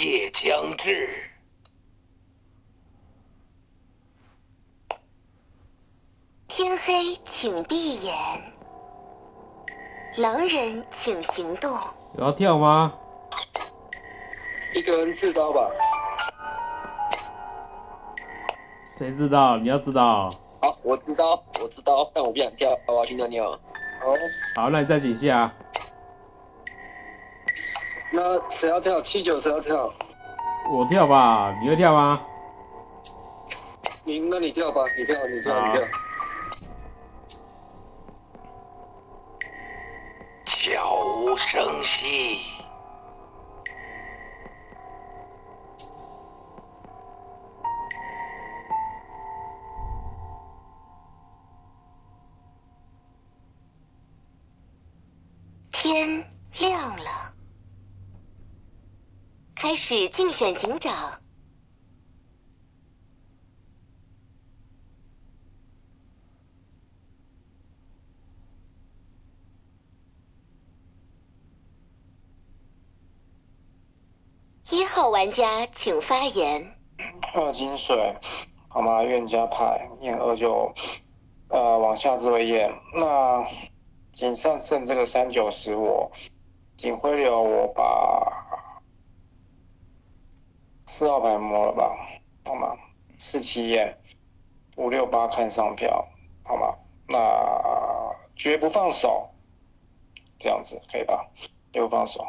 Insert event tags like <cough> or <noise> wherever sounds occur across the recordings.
夜将至，天黑请闭眼，狼人请行动。有要跳吗？一个人自刀吧。谁知道？你要知道。好，我知道，我知道，但我不想跳，我要去尿尿。好，好，那你再写一下。那谁要跳？七九谁要跳？我跳吧，你会跳吗？你，那你跳吧，你跳，你跳，你跳。悄无声息，天亮了，开始竞选警长。一号玩家请发言。二金水，好吗？愿家牌，验二就呃往下做验。那仅上剩这个三九十我，警徽流我把四号牌摸了吧，好吗？四七验，五六八看上票，好吗？那绝不放手，这样子可以吧？绝不放手。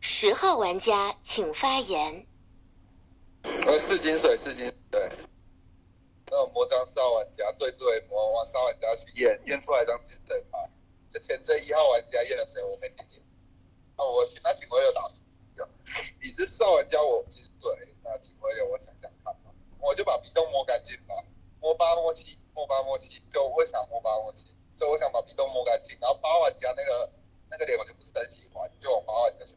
十号玩家请发言。呃，四金水，四金对。那种魔杖少玩家对峙为魔王少玩家去验，验出来一张金水牌。就前这一号玩家验了谁？我没听清。那我那警徽又打你是少玩家，我金水，那警徽流我想想看吧。我就把鼻洞摸干净吧，摸八摸七，摸八摸七。就为啥摸八摸七？就我想把鼻洞摸干净，然后八玩家那个那个脸我就不是很喜欢，就往八玩家去。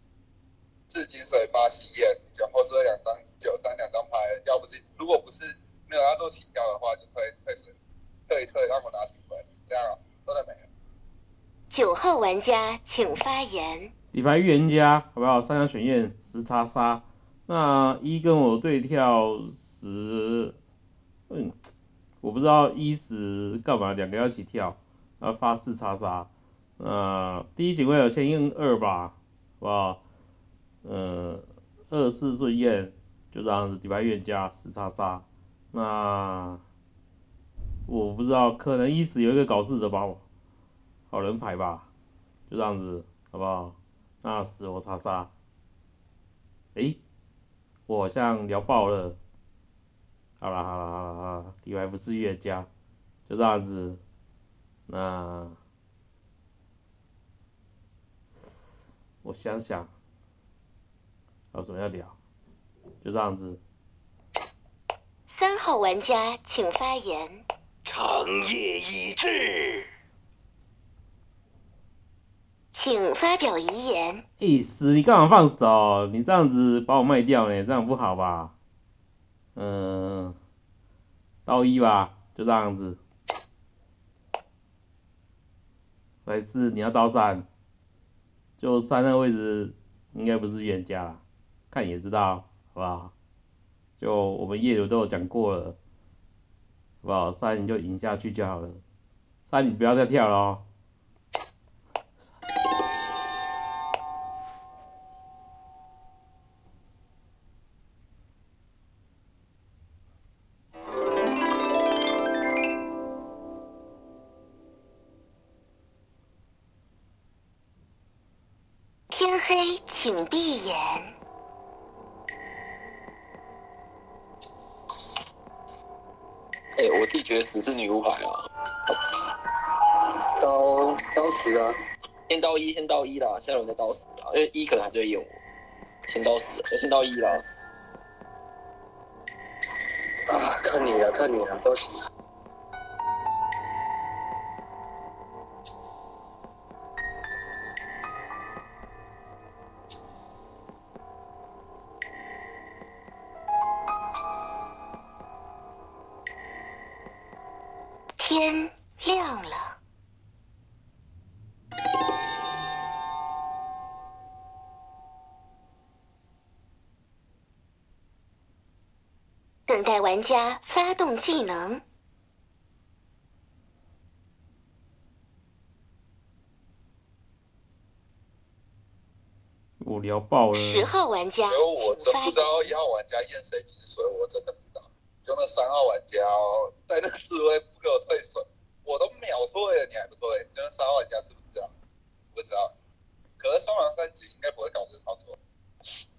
四金水八喜宴，就后置两张九三两张牌，要不是如果不是没有要做起跳的话，就退退水，退一退让我拿警徽，这样啊，都在没了。九号玩家请发言。底牌预言家，好不好？三张选验十叉杀，那一跟我对跳十，嗯，我不知道一十干嘛，两个要一起跳，然后发四叉杀，呃，第一警徽有先用二吧，好不好？呃，二四顺验就这样子，底牌预言家十叉杀，那我不知道，可能一十有一个搞事的吧，好人牌吧，就这样子，好不好？那死我叉杀，诶，我好像聊爆了，好了好了好了好了，底牌不是预言家，就这样子，那我想想。还有什么要聊？就这样子。三号玩家请发言。长夜已至，请发表遗言。意思你干嘛放手？你这样子把我卖掉呢？这样不好吧？嗯，刀一吧，就这样子。还是你要刀三？就三那位置应该不是预言家。看也知道，好不好？就我们夜游都有讲过了，好不好？三你就赢下去就好了，三你不要再跳了先刀一，先刀一啦，下轮再刀死啊，因为一可能还是会有。先刀死，我先刀一啦。啊，看你了，看你了，都行。家发动技能。无聊爆了。十号玩家，所以我真不知道一。号玩家验谁进水，我真的不知道。就那三号玩家哦，在那个智慧不给我退水，我都秒退了，你还不退？就那三号玩家知不知道？不知道。可是双狼三级应该不会搞这操作。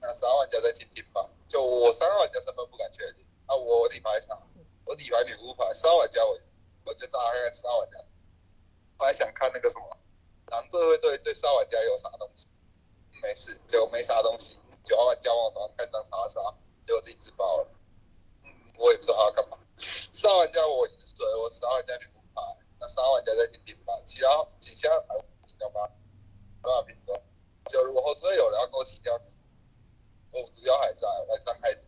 那三号玩家再听听吧。就我三号玩家身份不敢确定。啊，我底牌场，我底牌女巫牌，三号玩家我我就大概三号玩家。我还想看那个什么，狼队会对对三号玩家有啥东西？没事，就没啥东西。九号玩家往头上看张查杀，结果自己自爆了。嗯，我也不知道他要干嘛。四号玩家我已经水，我十号玩家女巫牌，那三号玩家在听听吧，其他几下牌你知道吗？没办法评论。就如果后车有人要给我起掉你，我毒药还在，晚上开赌，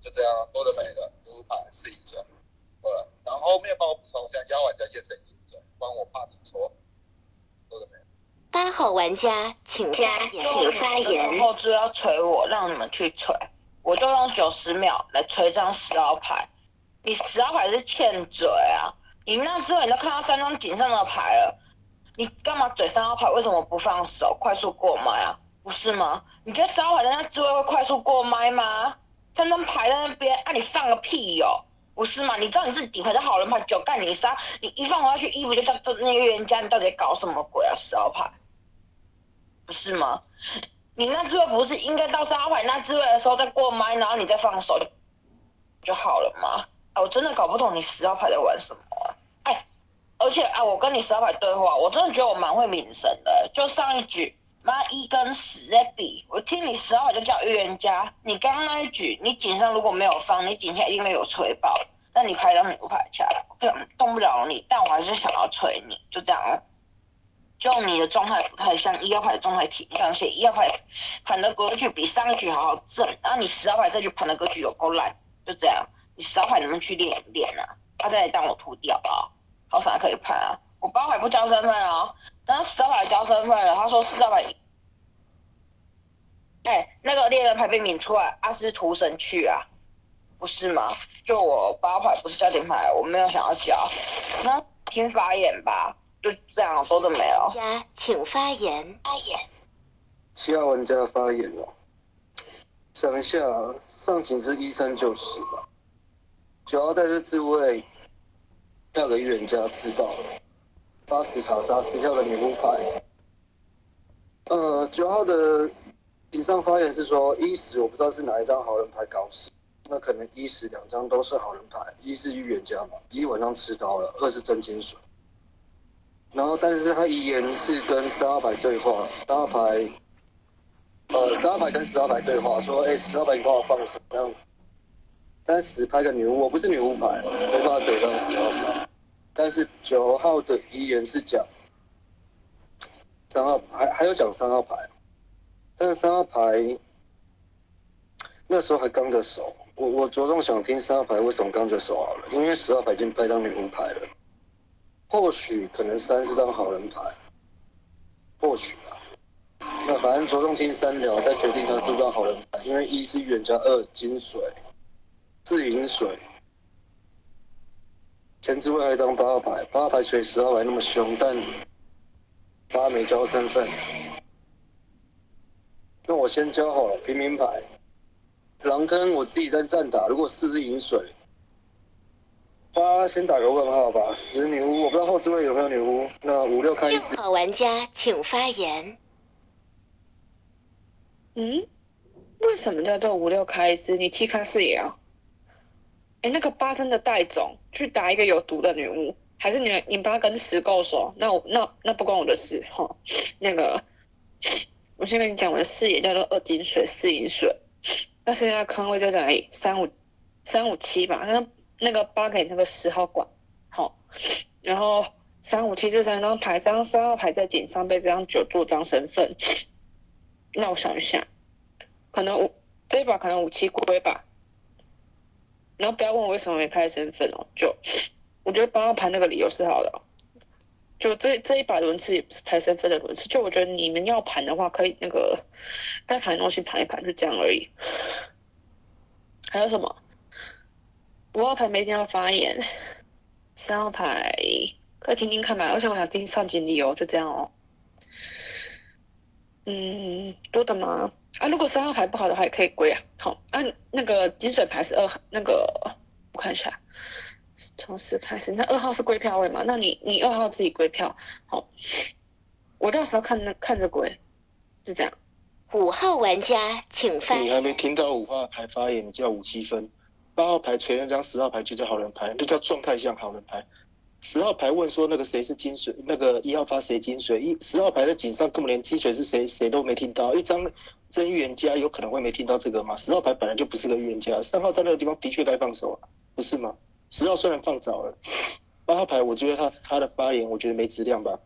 就这样，多的没了，女巫牌试一下。好了，然后后面帮我补充一下，幺玩家验谁进嘴，帮我怕你错，多的没了。八号玩家，请发言。请发言。后就要锤我，让你们去锤，我就用九十秒来锤张十号牌。你十号牌是欠嘴啊！你那之后你都看到三张井上的牌了，你干嘛嘴三号牌？为什么不放手，快速过麦啊？不是吗？你觉得十号牌在那智慧会快速过麦吗？三张牌在那边，啊你放个屁哟、不是吗？你知道你自己底牌是好人牌，九干你杀，你一放回去衣服就叫这那个预言家，你到底搞什么鬼啊？十号牌，不是吗？你那智慧不是应该到三号牌那智慧的时候再过麦，然后你再放手就好了吗？啊，我真的搞不懂你十号牌在玩什么啊、哎，而且啊，我跟你十号牌对话，我真的觉得我蛮会抿神的。就上一局，妈一跟十在比，我听你十号牌就叫预言家，你刚刚那一局，你井上如果没有放，你井下一定会有吹爆，但你拍到女牌下来，不想动不了你，但我还是想要锤你，就这样哦。就你的状态不太像一号牌的状态挺像，所以一号牌盘的格局比上一局好好正，然后你十号牌这局盘的格局有够烂，就这样。你十号牌能不能去练一练啊？他再来当我徒弟好不好？好啥可以盘啊？我八号牌不交身份哦，但是十号牌交身份了，他说四号牌。哎、那个猎人牌被抿出来，阿斯图神去啊，不是吗？就我八号牌不是焦点牌，我没有想要交，那听发言吧，就这样，说的没有。家，请发言。发言。七号玩家发言了，想一下，上警是一三九十吧，九号在这自卫，要给预言家自爆，八十查杀十票的女巫牌。呃，九号的顶上发言是说一十我不知道是哪一张好人牌搞死，那可能一十两张都是好人牌，一是预言家嘛，一晚上吃刀了，二是真金水。然后，但是他遗言是跟十号牌对话，十号牌呃，十号牌跟十号牌对话，说，哎、十号牌你帮我放手，这样。但十拍个女巫，我不是女巫牌，没办法怼上十号牌。但是九号的遗言是讲三号，还还有讲三号牌，但是三号牌那时候还刚着手，我我着重想听三号牌为什么刚着手好了，因为十号牌已经拍张女巫牌了，或许可能三是张好人牌，或许吧。那反正着重听三聊，再决定他是不是好人牌。因为一是预言家，二金水，四银水。前置位还有一张八号牌，八号牌随十号牌那么凶，但八没交身份。那我先交好了平民牌，狼坑我自己在站打，如果四是饮水，八先打个问号吧。十女巫，我不知道后置位有没有女巫。那五六开一六只，号玩家，请发言。嗯，为什么叫做五六开一支？你踢卡四也要？哎，那个八真的带种去打一个有毒的女巫，还是你你八跟十够熟？那我那那不关我的事哈。那个，我先跟你讲，我的视野叫做二金水四银水，那现在坑位就在哪里？三五三五七吧，那那个八给那个十号管，好，然后三五七这三张牌，这张三号牌在井上被这张九做张身份。那我想一下，可能五这一把可能五七龟吧。然后不要问我为什么没拍身份哦，就我觉得八号盘那个理由是好的，就这这一把轮次也不是拍身份的轮次，就我觉得你们要盘的话，可以那个该盘的东西盘一盘，就这样而已。还有什么？五号牌没听到发言，三号牌可以听听看嘛，而且我想听上锦鲤哦，就这样哦。嗯，多的吗？啊，如果三号牌不好的话，也可以归啊。好，啊，那个金水牌是二号，那个我看一下，从四开始，那二号是归票位嘛？那你你二号自己归票，好，我到时候看那看着归，就这样。五号玩家请发你还没。听到五号牌发言，你就要五七分；八号牌锤那张十号牌就叫好人牌，那叫状态像好人牌。十号牌问说那个谁是金水，那个一号发谁金水？一十号牌的井上根本连金水是谁谁都没听到，一张真预言家有可能会没听到这个吗？十号牌本来就不是个预言家，三号在那个地方的确该放手啊，不是吗？十号虽然放早了，八号牌我觉得他他的发言我觉得没质量吧。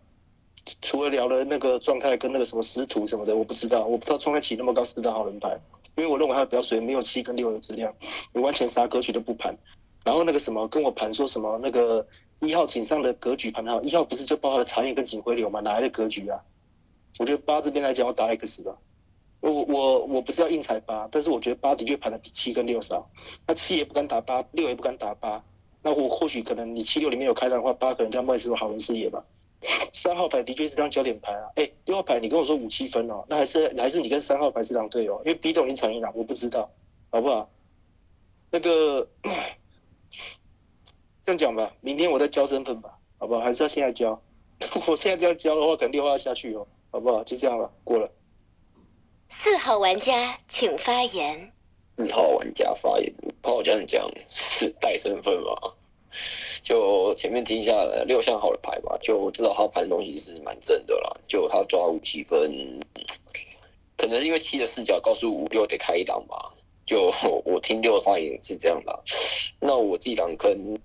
除了聊了那个状态跟那个什么师徒什么的，我不知道，我不知道状态起那么高是张好人牌，因为我认为他的表水没有七跟六的质量，你完全啥格局都不盘。然后那个什么跟我盘说什么那个一号井上的格局盘好，一号不是就包含了茶叶跟警徽流吗？哪来的格局啊？我觉得八这边来讲，我打 X 吧。我我我不是要硬踩八，但是我觉得八的确盘的比七跟六少。那七也不敢打八，六也不敢打八。那我或许可能你七六里面有开单的话，八可能叫麦斯好人事业吧。三号牌的确是张焦点牌啊，哎，六号牌你跟我说五七分哦，那还是还是你跟三号牌是两队哦，因为 B 斗你抢一两，我不知道，好不好？那个样讲吧，明天我再交身份吧，好不好？还是要现在交？<laughs> 我现在这样交的话，可能六号要下去哦，好不好？就这样吧，过了。四号玩家请发言。四号玩家发言，怕我这样讲是 <laughs> 带身份嘛？就前面听下来六项好的牌吧，就知道他盘的东西是蛮正的啦。就他抓五七分，可能是因为七的视角告诉五六得开一档吧。就我听六的发言是这样的，那我自己档坑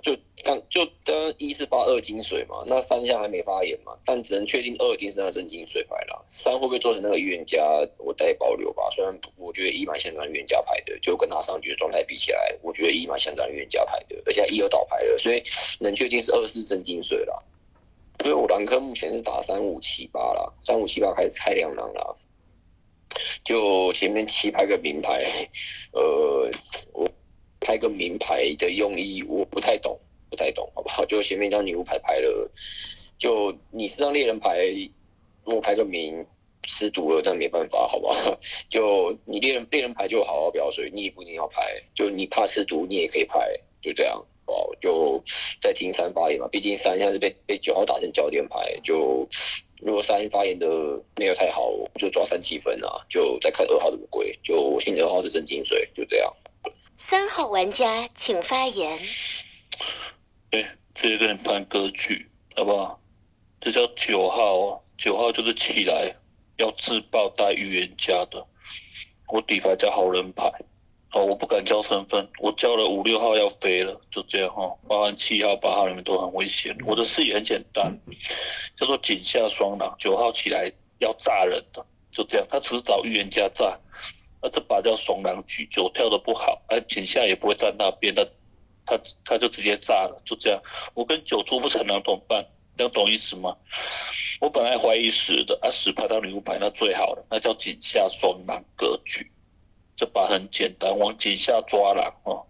就刚就刚一是发二金水嘛，那三项还没发言嘛，但只能确定二已经是他真金水牌了。三会不会做成那个预言家，我带保留吧。虽然我觉得一蛮像张预言家牌的，就跟他上局的状态比起来，我觉得一蛮像张预言家牌的，而且一有倒牌了，所以能确定是二是真金水了。所以我狼科目前是打三五七八啦，三五七八开始拆两狼啦。就前面七拍个名牌，呃，我拍个名牌的用意我不太懂，不太懂，好不好？<laughs> 就前面一张女巫牌拍了，就你是张猎人牌，我拍个名失毒了，但没办法，好不好？<laughs> 就你猎人猎人牌就好好表水，你也不一定要拍，就你怕失毒你也可以拍，就这样。哦，就再听三发言嘛，毕竟三现在是被被九号打成焦点牌，就如果三发言的没有太好，就抓三七分啊，就再看二号怎么归。就我信二号是真金水，就这样。三号玩家请发言。对，直接跟你判格局，好不好？这叫九号哦，九号就是起来要自爆带预言家的，我底牌叫好人牌。哦，我不敢交身份，我交了五六号要飞了，就这样哈。包含七号、八号里面都很危险。我的视野很简单，叫做井下双狼。九号起来要炸人的，就这样。他只是找预言家炸，那这把叫双狼局，九跳的不好，哎，井下也不会站那边，他他他就直接炸了，就这样。我跟九做不成狼怎么办？这样懂意思吗？我本来怀疑十的，啊十牌到女巫牌那最好了，那叫井下双狼格局。这把很简单，往井下抓狼哦。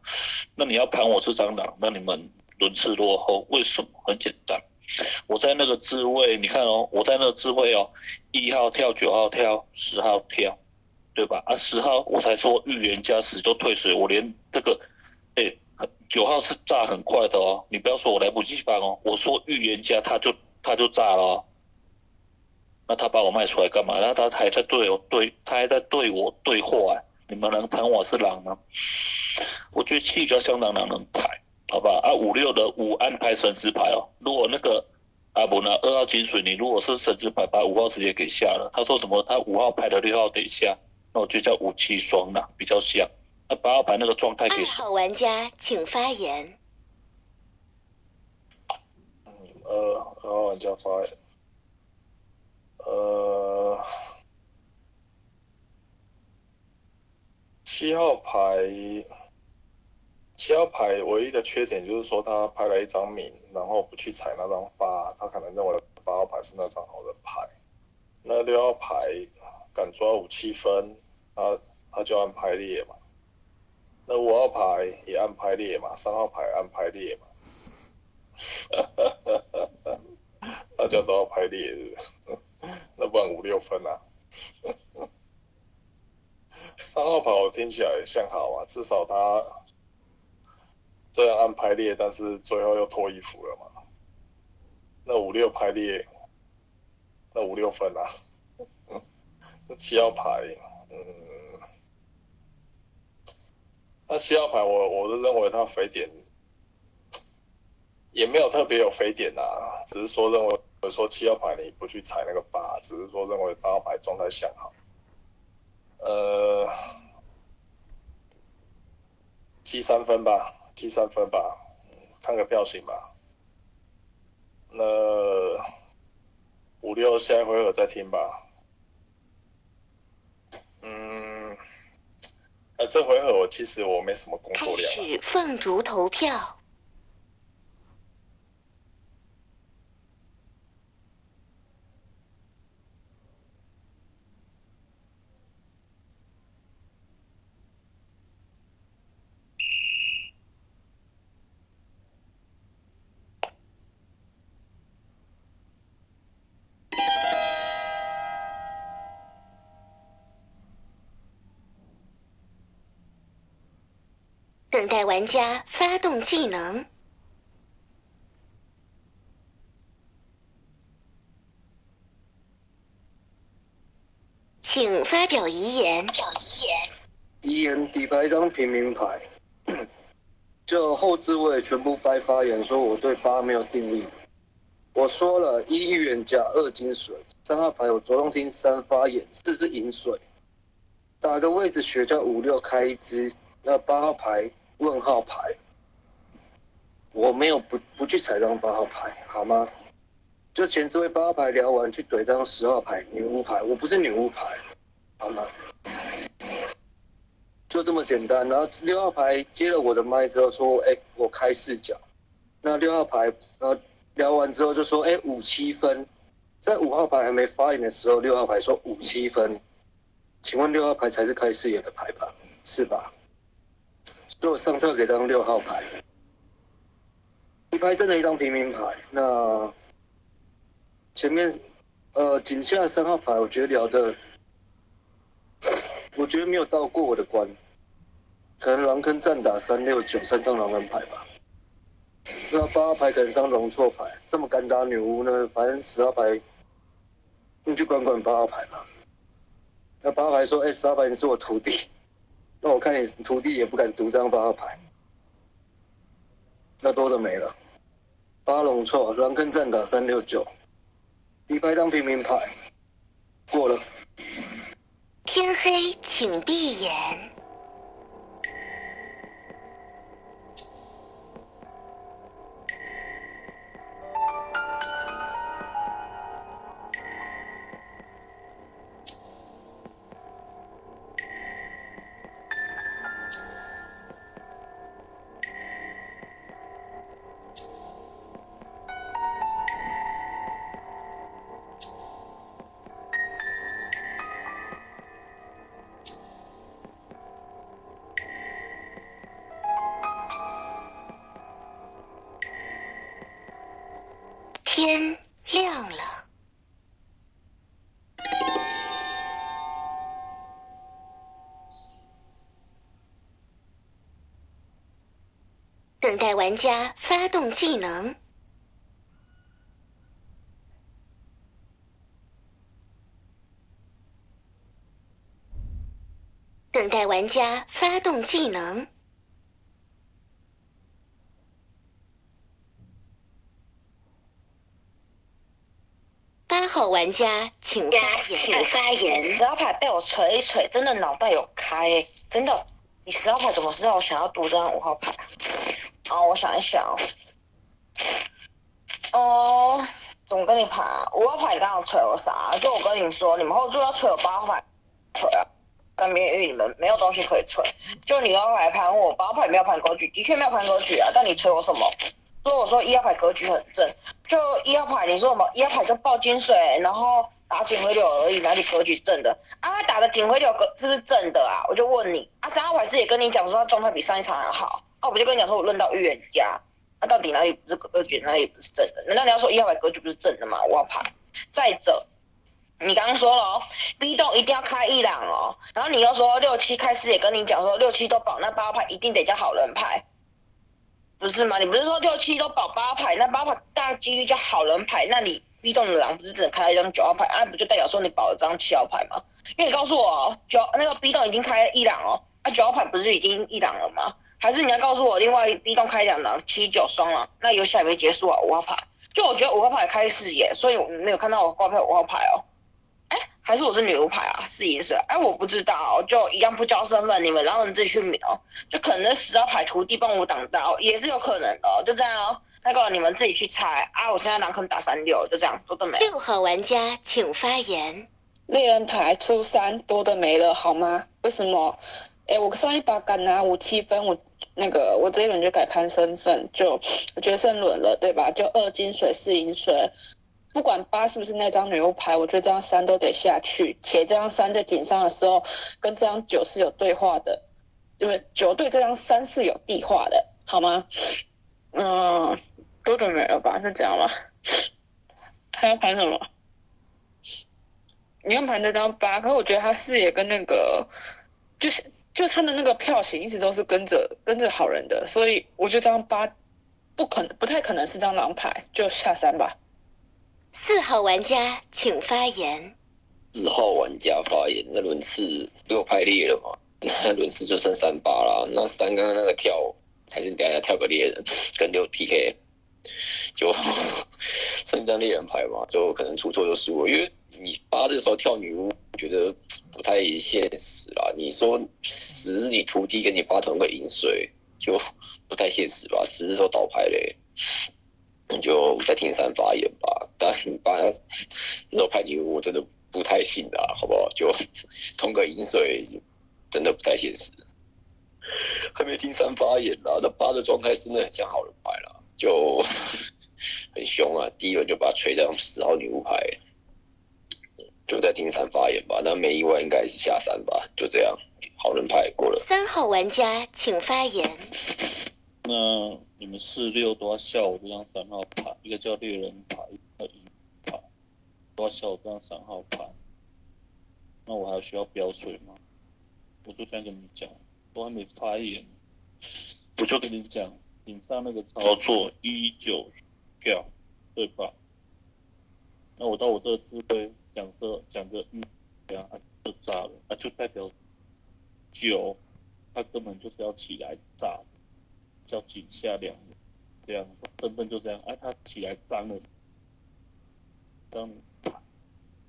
那你要盘我这张狼，那你们轮次落后，为什么？很简单，我在那个智慧，你看哦，我在那个智慧哦，一号跳，九号跳，十号跳，对吧？啊，十号我才说预言家死就退水，我连这个，哎，九号是炸很快的哦，你不要说我来不及放哦，我说预言家他就他就炸了、那他把我卖出来干嘛？那他还在对我对，他还在对我对话、哎。你们能盘我是狼吗？我觉得七比较像狼狼能排，好吧？啊，五六的五安排神之牌哦。如果那个阿伯呢二号金水，你如果是神之牌，把五号直接给下了。他说什么？他五号牌的六号得下，那我觉得叫五七双狼比较像。那八号牌那个状态给二号玩家请发言。呃，二号玩家发言，呃。七号牌，七号牌唯一的缺点就是说他拍了一张敏，然后不去踩那张八，他可能认为八号牌是那张好的牌。那六号牌敢抓五七分，他他就按排列嘛。那五号牌也按排列嘛，三号牌按排列嘛，<laughs> 大家都要排列是不是 <laughs> 那不然五六分啊。三号牌我听起来像好啊，至少他这样按排列，但是最后又脱衣服了嘛。那五六排列，那五六分啊。<laughs> 那七号牌，嗯，那七号牌我我是认为他肥点也没有特别有肥点啊，只是说认为说七号牌你不去踩那个八，只是说认为八号牌状态向好。呃，积三分吧，积三分吧，看个票型吧。那五六下一回合再听吧。嗯，呃，这回合我其实我没什么工作量啊。始凤竹投票。玩家发动技能。请发表遗言。遗言底牌一张平民牌，<coughs> 就后置位全部掰发言说我对八没有定义。我说了，一预言家，二金水，三号牌我着重听三发言，四是饮水。打个位置学叫五六开一支，那八号牌问号牌，我没有不不去踩张八号牌，好吗？就前置位八号牌聊完，去怼张十号牌女巫牌，我不是女巫牌，好吗？就这么简单。然后六号牌接了我的麦之后说：“哎、我开视角。”那六号牌呃聊完之后就说：“哎、五七分。”在五号牌还没发言的时候，六号牌说五七分。请问六号牌才是开视野的牌吧？是吧？所以我上票给张六号牌。一拍真的一张平民牌。那前面呃井下三号牌，我觉得聊的，<sniffs> 我觉得没有到过我的关。可能狼坑战打三六九三张狼人牌吧。那八号牌可能张容错牌，这么敢打女巫呢？反正十号牌，你去管管八号牌吧。那八号牌说：“哎、十号牌你是我徒弟，那我看你徒弟也不敢独张八号牌，那多的没了。八龙错，狼坑战打三六九，底牌当平民牌，过了。天黑，请闭眼。玩家发动技能。等待玩家发动技能。八号玩家请发言。请发言。十号牌被我锤一锤，真的脑袋有开、真的。你十号牌怎么知道我想要读这张五号牌？哦，我想一想哦。哦，怎么跟你盘啊？五号牌你刚刚锤我啥？就我跟你说，你们后座要锤我八号牌，锤啊！跟明玉你们没有东西可以锤，就你要牌盘我，八号牌没有盘格局，的确没有盘格局啊，但你锤我什么？所以我说一号牌格局很正，就一号牌你说什么？一号牌就爆金水，然后打警徽流而已，哪里格局正的？啊，打的警徽流格是不是正的啊？我就问你，啊，三号牌是也跟你讲说他状态比上一场还好，啊，我就跟你讲说我论到预言家，那、到底哪里不是格局，哪里不是正的？难道你要说一号牌格局不是正的吗？五号牌，再者。你刚刚说了哦，B 栋一定要开一档哦，然后你又说六七开始也跟你讲说六七都保，那八号牌一定得叫好人牌，不是吗？你不是说六七都保八号牌，那八号牌大几率叫好人牌，那你 B 栋的狼不是只能开一张九号牌，啊不就代表说你保了张七号牌吗？因为你告诉我九那个 B 栋已经开一档哦，啊九号牌不是已经一档了吗？还是你要告诉我另外 B 栋开两狼七九双狼，那游戏还没结束啊，五号牌。就我觉得五号牌开视野，所以我没有看到我挂票五号牌哦。哎，还是我是女巫牌啊？是也是，哎，我不知道，就一样不交身份，你们然后你自己去瞄，就可能十号牌徒弟帮我挡刀，也是有可能的，就这样哦。那个你们自己去猜啊！我现在狼坑打三六，就这样，多的没。六号玩家请发言。猎人牌出三，多的没了，好吗？为什么？哎，我上一把敢拿五七分，我那个我这一轮就改判身份，就决胜轮了，对吧？就二金水四银水。不管八是不是那张女巫牌，我觉得这张三都得下去。且这张三在井上的时候，跟这张九是有对话的，因为九对这张三是有地化的，好吗？嗯，都准备了吧？是这样吧？还要盘什么？你要盘这张八，可是我觉得他视野跟那个，就是就他的那个票型一直都是跟着跟着好人的，所以我觉得这张八不可能，不太可能是张狼牌，就下三吧。四号玩家请发言。四号玩家发言，那轮次六排列了嘛？那 <laughs> 轮次就剩三八啦。那三刚刚那个跳，还是等一下跳个猎人跟六 PK，就 <laughs> 剩一张猎人牌嘛，就可能出错就输了。因为你八这时候跳女巫，觉得不太现实啦。你说十你徒弟跟你发同个饮水，就不太现实吧？十这时候倒牌嘞。你就在听三发言吧，但八这种牌你我真的不太信的，好不好？就通个饮水，真的不太现实。还没听三发言啦，那八的状态真的很像好人牌啦，就很凶啊！第一轮就把他吹到十号女巫牌，就在听三发言吧。那没意外应该是下山吧，就这样，好人牌过了。三号玩家请发言。那你们四六都要笑我这张三号牌，一个叫猎人牌，一个银牌，都要笑我这张三号牌。那我还需要标水吗？我就这样跟你讲，都还没发言，我就跟你讲，顶上那个操作一九票，对吧？那我到我这个智慧讲个讲个嗯，啊就炸了，啊就代表酒，他根本就是要起来炸。叫井下两人，这样身份就这样，哎，他起来脏了，当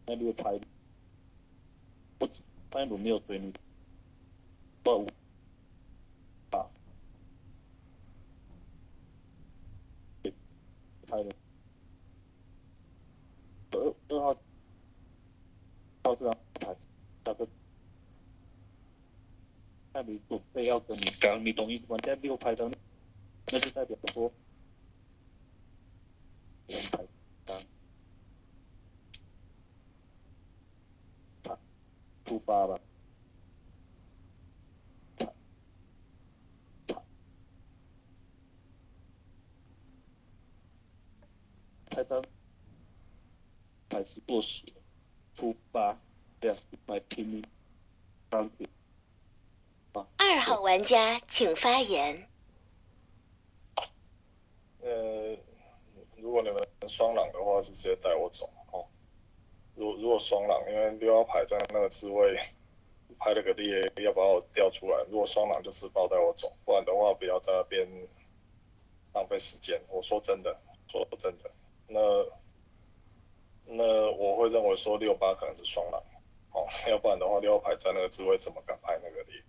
那六拍，我上一轮没有追你，不，啊，拍了，二二号，到这张牌，那个。那你准备要跟你刚，你懂意思吗？在六拍张。那就代表说，两排三，出八吧，开张，还是过时，出八，这样来拼命，钢铁。二号玩家请发言。呃，如果你们双狼的话，是直接带我走哦。如如果双狼，因为六号牌在那个置位拍了个猎，要把我调出来。如果双狼，就自爆带我走，不然的话，不要在那边浪费时间。我说真的，说真的，那那我会认为说六八可能是双狼，哦，要不然的话，六号牌在那个置位怎么敢拍那个猎？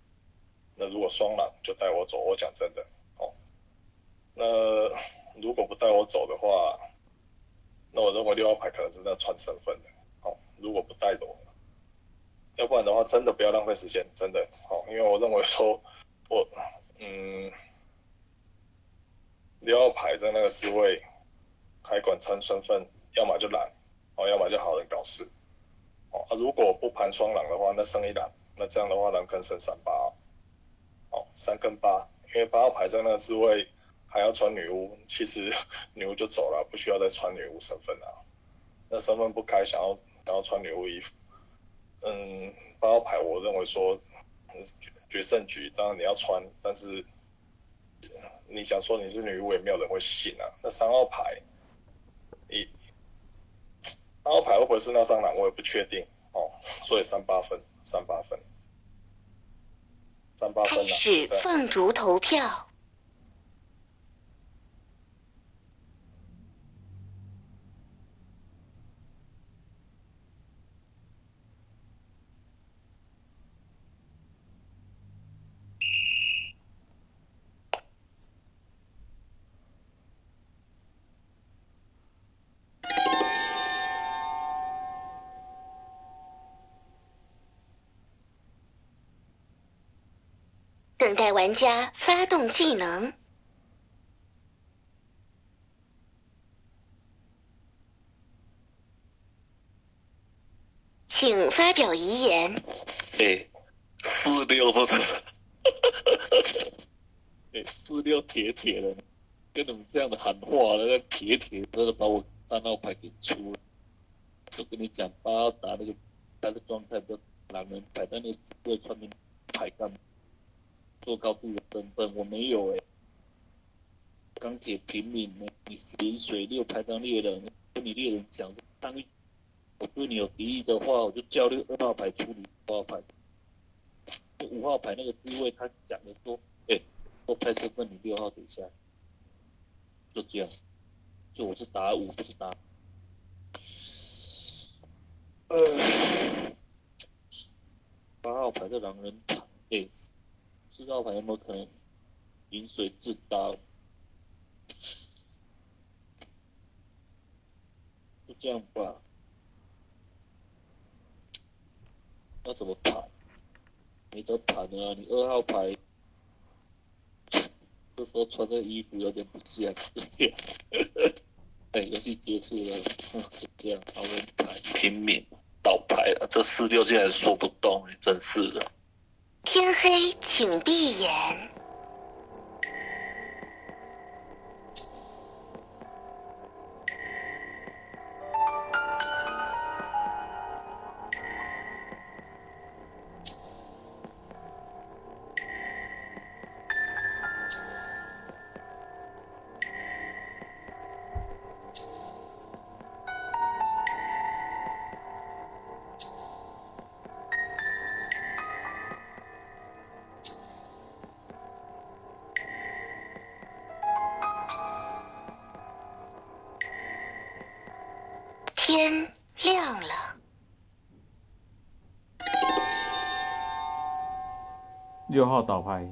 那如果双狼就带我走，我讲真的，哦，那。如果不带我走的话，那我认为六号牌可能是那串身份的。好，如果不带着我，要不然的话，真的不要浪费时间，真的。好，因为我认为说，我嗯，六号牌在那个职位，还管穿身份，要么就懒，哦，要么就好人搞事。哦，啊，如果不盘双狼的话，那剩一狼，那这样的话狼坑剩三八，三跟八，因为八号牌在那个置位还要穿女巫，其实 <laughs> 女巫就走了，不需要再穿女巫身份啊。那身份不开，想要想要穿女巫衣服，嗯，八号牌我认为说决胜局，当然你要穿，但是你想说你是女巫也没有人会信啊。那三号牌，你三号牌会不会是那三狼，我也不确定哦，所以，三八分，三八分开始凤竹投票，等待玩家发动技能。请发表遗言。哎，四六这是，<laughs> 哎，四六铁铁的，跟你们这样的喊话了，那铁铁真的把我三号牌给出了。我跟你讲，八号打那个他的状态都狼人牌，但那个职位穿名牌干嘛？做高自己的身份，我没有哎、钢铁平民？你咸水六排当猎人，跟你猎人讲，当我对你有敌意的话，我就叫六二号牌处理五号牌。五号牌那个滋味，他讲的说，哎、我拍身份，你六号底下，就这样，就我是打五，不是打。呃，八号牌的狼人牌，哎、四号牌有没有可能饮水自刀？就这样吧。要怎么盘？没得盘啊！你二号牌，这时候穿这衣服有点不像，就这样。<laughs> 哎，游戏结束了，就这样，好人牌平民倒牌了，这四六竟然说不动，真是的。天黑，请闭眼。天亮了，六号倒牌，